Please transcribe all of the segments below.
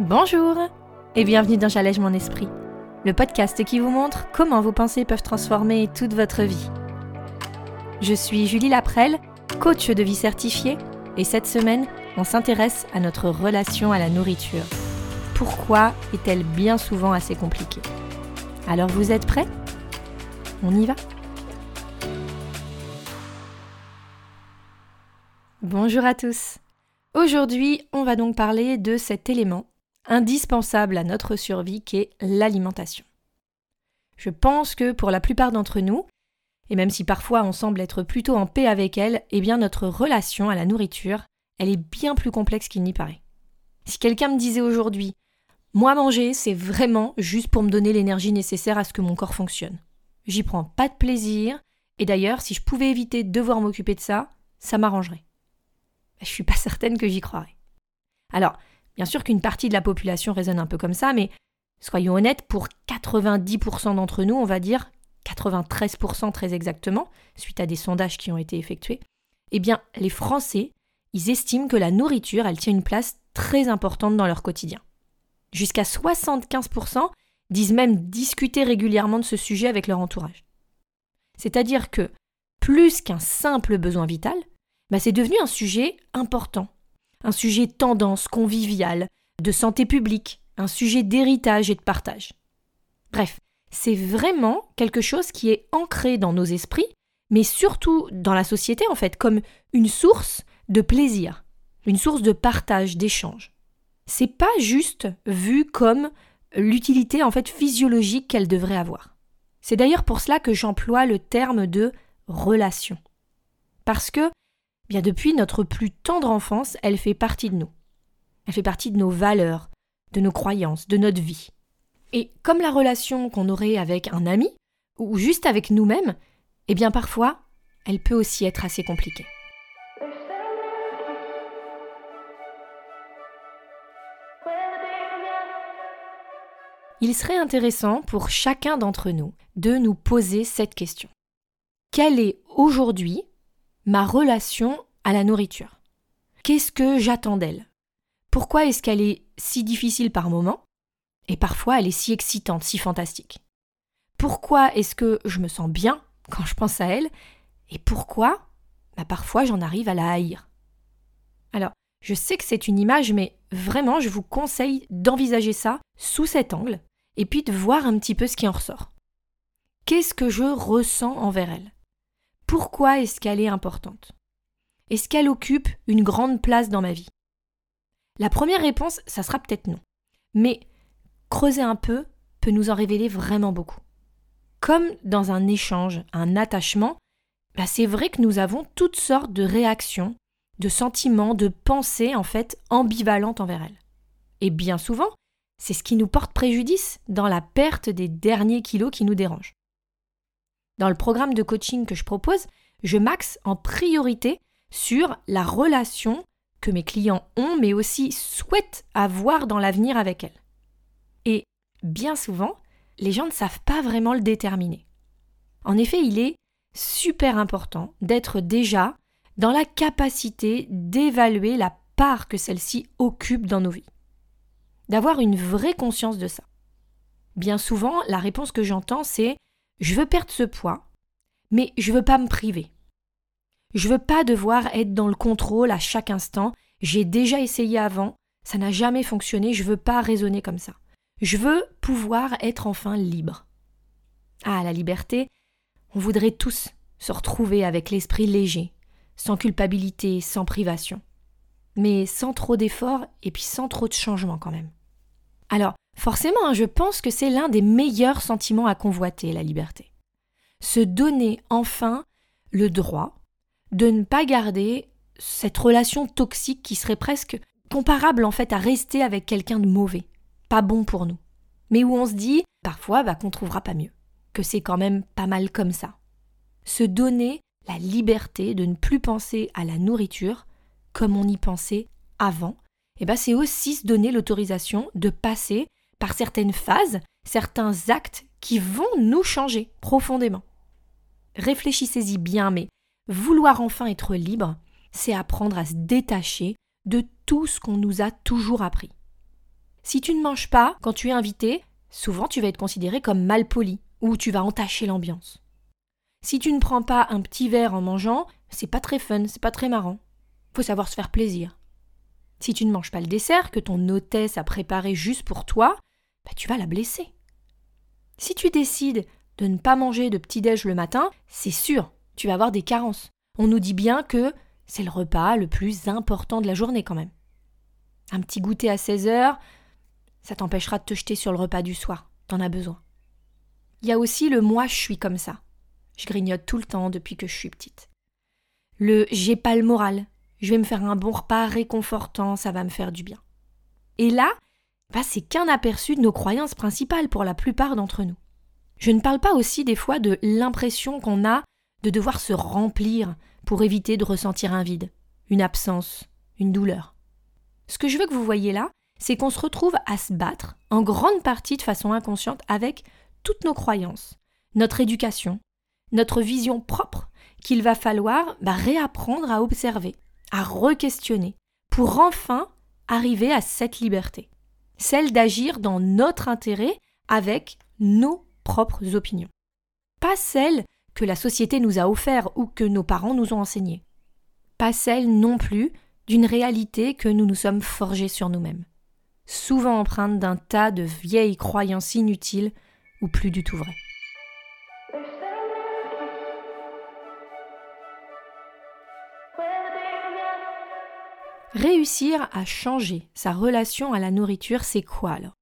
Bonjour et bienvenue dans J'allège mon esprit, le podcast qui vous montre comment vos pensées peuvent transformer toute votre vie. Je suis Julie Laprelle, coach de vie certifiée, et cette semaine, on s'intéresse à notre relation à la nourriture. Pourquoi est-elle bien souvent assez compliquée? Alors vous êtes prêts? On y va? Bonjour à tous. Aujourd'hui, on va donc parler de cet élément indispensable à notre survie qu'est l'alimentation. Je pense que pour la plupart d'entre nous, et même si parfois on semble être plutôt en paix avec elle, eh bien notre relation à la nourriture, elle est bien plus complexe qu'il n'y paraît. Si quelqu'un me disait aujourd'hui Moi manger, c'est vraiment juste pour me donner l'énergie nécessaire à ce que mon corps fonctionne. J'y prends pas de plaisir, et d'ailleurs, si je pouvais éviter de devoir m'occuper de ça, ça m'arrangerait je suis pas certaine que j'y croirais. Alors, bien sûr qu'une partie de la population raisonne un peu comme ça, mais soyons honnêtes, pour 90% d'entre nous, on va dire 93% très exactement, suite à des sondages qui ont été effectués, eh bien, les Français, ils estiment que la nourriture, elle tient une place très importante dans leur quotidien. Jusqu'à 75% disent même discuter régulièrement de ce sujet avec leur entourage. C'est-à-dire que, plus qu'un simple besoin vital, bah, c'est devenu un sujet important, un sujet tendance, convivial, de santé publique, un sujet d'héritage et de partage. Bref, c'est vraiment quelque chose qui est ancré dans nos esprits, mais surtout dans la société en fait, comme une source de plaisir, une source de partage, d'échange. C'est pas juste vu comme l'utilité en fait physiologique qu'elle devrait avoir. C'est d'ailleurs pour cela que j'emploie le terme de relation. Parce que depuis notre plus tendre enfance, elle fait partie de nous. Elle fait partie de nos valeurs, de nos croyances, de notre vie. Et comme la relation qu'on aurait avec un ami, ou juste avec nous-mêmes, eh bien parfois, elle peut aussi être assez compliquée. Il serait intéressant pour chacun d'entre nous de nous poser cette question. Quelle est aujourd'hui ma relation à la nourriture. Qu'est-ce que j'attends d'elle? Pourquoi est-ce qu'elle est si difficile par moments et parfois elle est si excitante, si fantastique. Pourquoi est-ce que je me sens bien quand je pense à elle? Et pourquoi bah, parfois j'en arrive à la haïr? Alors, je sais que c'est une image, mais vraiment je vous conseille d'envisager ça sous cet angle et puis de voir un petit peu ce qui en ressort. Qu'est-ce que je ressens envers elle? Pourquoi est-ce qu'elle est importante? Est-ce qu'elle occupe une grande place dans ma vie? La première réponse, ça sera peut-être non. Mais creuser un peu peut nous en révéler vraiment beaucoup. Comme dans un échange, un attachement, bah, c'est vrai que nous avons toutes sortes de réactions, de sentiments, de pensées en fait ambivalentes envers elle. Et bien souvent, c'est ce qui nous porte préjudice dans la perte des derniers kilos qui nous dérangent. Dans le programme de coaching que je propose, je maxe en priorité sur la relation que mes clients ont, mais aussi souhaitent avoir dans l'avenir avec elles. Et bien souvent, les gens ne savent pas vraiment le déterminer. En effet, il est super important d'être déjà dans la capacité d'évaluer la part que celle-ci occupe dans nos vies. D'avoir une vraie conscience de ça. Bien souvent, la réponse que j'entends, c'est je veux perdre ce poids, mais je veux pas me priver. Je veux pas devoir être dans le contrôle à chaque instant. J'ai déjà essayé avant, ça n'a jamais fonctionné, je veux pas raisonner comme ça. Je veux pouvoir être enfin libre. Ah, la liberté, on voudrait tous se retrouver avec l'esprit léger, sans culpabilité, sans privation. Mais sans trop d'efforts et puis sans trop de changements quand même. Alors, Forcément, hein, je pense que c'est l'un des meilleurs sentiments à convoiter, la liberté. Se donner enfin le droit de ne pas garder cette relation toxique qui serait presque comparable en fait à rester avec quelqu'un de mauvais, pas bon pour nous, mais où on se dit parfois bah, qu'on trouvera pas mieux, que c'est quand même pas mal comme ça. Se donner la liberté de ne plus penser à la nourriture comme on y pensait avant, eh ben c'est aussi se donner l'autorisation de passer par certaines phases, certains actes qui vont nous changer profondément. Réfléchissez-y bien, mais vouloir enfin être libre, c'est apprendre à se détacher de tout ce qu'on nous a toujours appris. Si tu ne manges pas quand tu es invité, souvent tu vas être considéré comme mal poli ou tu vas entacher l'ambiance. Si tu ne prends pas un petit verre en mangeant, c'est pas très fun, c'est pas très marrant. Faut savoir se faire plaisir. Si tu ne manges pas le dessert que ton hôtesse a préparé juste pour toi, bah tu vas la blesser. Si tu décides de ne pas manger de petit-déj le matin, c'est sûr, tu vas avoir des carences. On nous dit bien que c'est le repas le plus important de la journée quand même. Un petit goûter à 16 heures, ça t'empêchera de te jeter sur le repas du soir. T'en as besoin. Il y a aussi le moi je suis comme ça. Je grignote tout le temps depuis que je suis petite. Le j'ai pas le moral. Je vais me faire un bon repas réconfortant, ça va me faire du bien. Et là, c'est qu'un aperçu de nos croyances principales pour la plupart d'entre nous. Je ne parle pas aussi des fois de l'impression qu'on a de devoir se remplir pour éviter de ressentir un vide, une absence, une douleur. Ce que je veux que vous voyez là, c'est qu'on se retrouve à se battre, en grande partie de façon inconsciente, avec toutes nos croyances, notre éducation, notre vision propre qu'il va falloir bah, réapprendre à observer, à re-questionner, pour enfin arriver à cette liberté, celle d'agir dans notre intérêt avec nos propres opinions. Pas celle que la société nous a offert ou que nos parents nous ont enseignées. Pas celle non plus d'une réalité que nous nous sommes forgés sur nous-mêmes, souvent empreinte d'un tas de vieilles croyances inutiles ou plus du tout vraies. Réussir à changer sa relation à la nourriture, c'est quoi alors?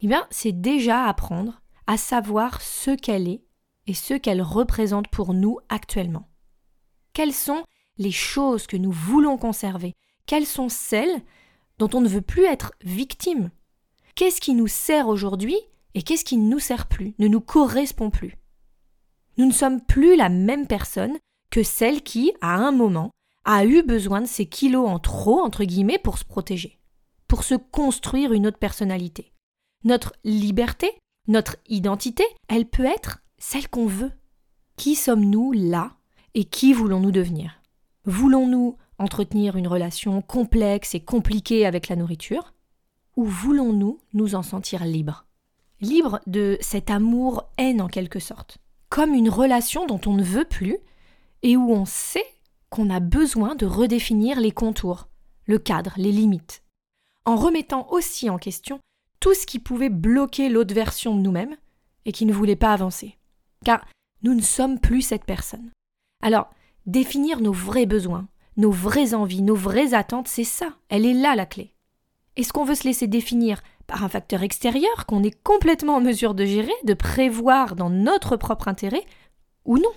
Eh bien, c'est déjà apprendre à savoir ce qu'elle est et ce qu'elle représente pour nous actuellement. Quelles sont les choses que nous voulons conserver? Quelles sont celles dont on ne veut plus être victime? Qu'est-ce qui nous sert aujourd'hui et qu'est-ce qui ne nous sert plus, ne nous correspond plus? Nous ne sommes plus la même personne que celle qui, à un moment, a eu besoin de ces kilos en trop, entre guillemets, pour se protéger, pour se construire une autre personnalité. Notre liberté, notre identité, elle peut être celle qu'on veut. Qui sommes-nous là et qui voulons-nous devenir? Voulons-nous entretenir une relation complexe et compliquée avec la nourriture Ou voulons-nous nous en sentir libres? Libres de cet amour-haine en quelque sorte, comme une relation dont on ne veut plus et où on sait qu'on a besoin de redéfinir les contours, le cadre, les limites, en remettant aussi en question tout ce qui pouvait bloquer l'autre version de nous-mêmes et qui ne voulait pas avancer. Car nous ne sommes plus cette personne. Alors, définir nos vrais besoins, nos vraies envies, nos vraies attentes, c'est ça, elle est là la clé. Est-ce qu'on veut se laisser définir par un facteur extérieur qu'on est complètement en mesure de gérer, de prévoir dans notre propre intérêt, ou non?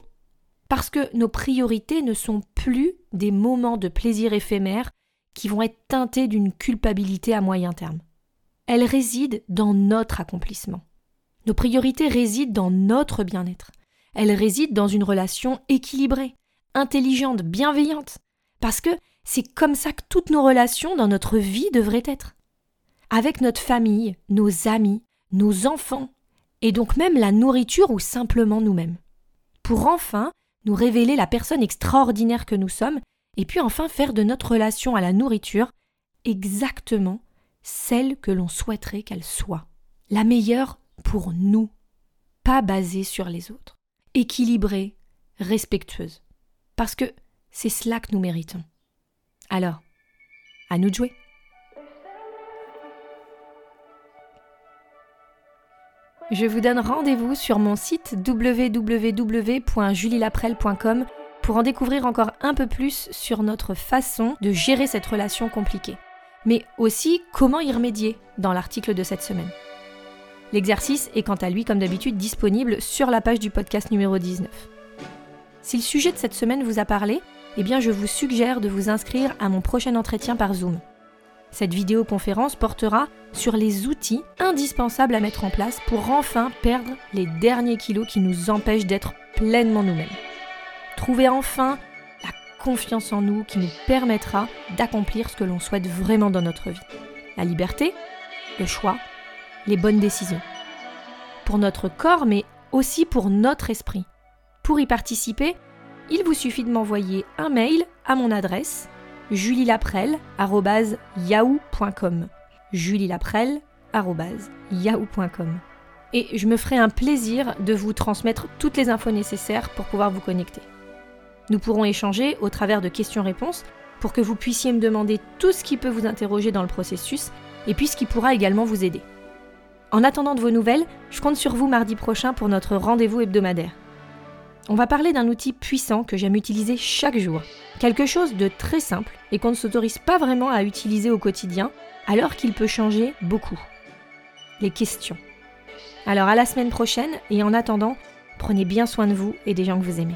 Parce que nos priorités ne sont plus des moments de plaisir éphémères qui vont être teintés d'une culpabilité à moyen terme. Elles résident dans notre accomplissement. Nos priorités résident dans notre bien-être. Elles résident dans une relation équilibrée, intelligente, bienveillante. Parce que c'est comme ça que toutes nos relations dans notre vie devraient être. Avec notre famille, nos amis, nos enfants, et donc même la nourriture ou simplement nous-mêmes. Pour enfin nous révéler la personne extraordinaire que nous sommes, et puis enfin faire de notre relation à la nourriture exactement celle que l'on souhaiterait qu'elle soit. La meilleure pour nous, pas basée sur les autres. Équilibrée, respectueuse. Parce que c'est cela que nous méritons. Alors, à nous de jouer. Je vous donne rendez-vous sur mon site www.julielaprel.com pour en découvrir encore un peu plus sur notre façon de gérer cette relation compliquée, mais aussi comment y remédier dans l'article de cette semaine. L'exercice est quant à lui, comme d'habitude, disponible sur la page du podcast numéro 19. Si le sujet de cette semaine vous a parlé, eh bien je vous suggère de vous inscrire à mon prochain entretien par Zoom. Cette vidéoconférence portera sur les outils indispensables à mettre en place pour enfin perdre les derniers kilos qui nous empêchent d'être pleinement nous-mêmes. Trouver enfin la confiance en nous qui nous permettra d'accomplir ce que l'on souhaite vraiment dans notre vie. La liberté, le choix, les bonnes décisions. Pour notre corps, mais aussi pour notre esprit. Pour y participer, il vous suffit de m'envoyer un mail à mon adresse julielaprelle.yahoo.com. Julie Laprelle, yahoo.com. Et je me ferai un plaisir de vous transmettre toutes les infos nécessaires pour pouvoir vous connecter. Nous pourrons échanger au travers de questions-réponses pour que vous puissiez me demander tout ce qui peut vous interroger dans le processus et puis ce qui pourra également vous aider. En attendant de vos nouvelles, je compte sur vous mardi prochain pour notre rendez-vous hebdomadaire. On va parler d'un outil puissant que j'aime utiliser chaque jour. Quelque chose de très simple et qu'on ne s'autorise pas vraiment à utiliser au quotidien, alors qu'il peut changer beaucoup. Les questions. Alors à la semaine prochaine et en attendant, prenez bien soin de vous et des gens que vous aimez.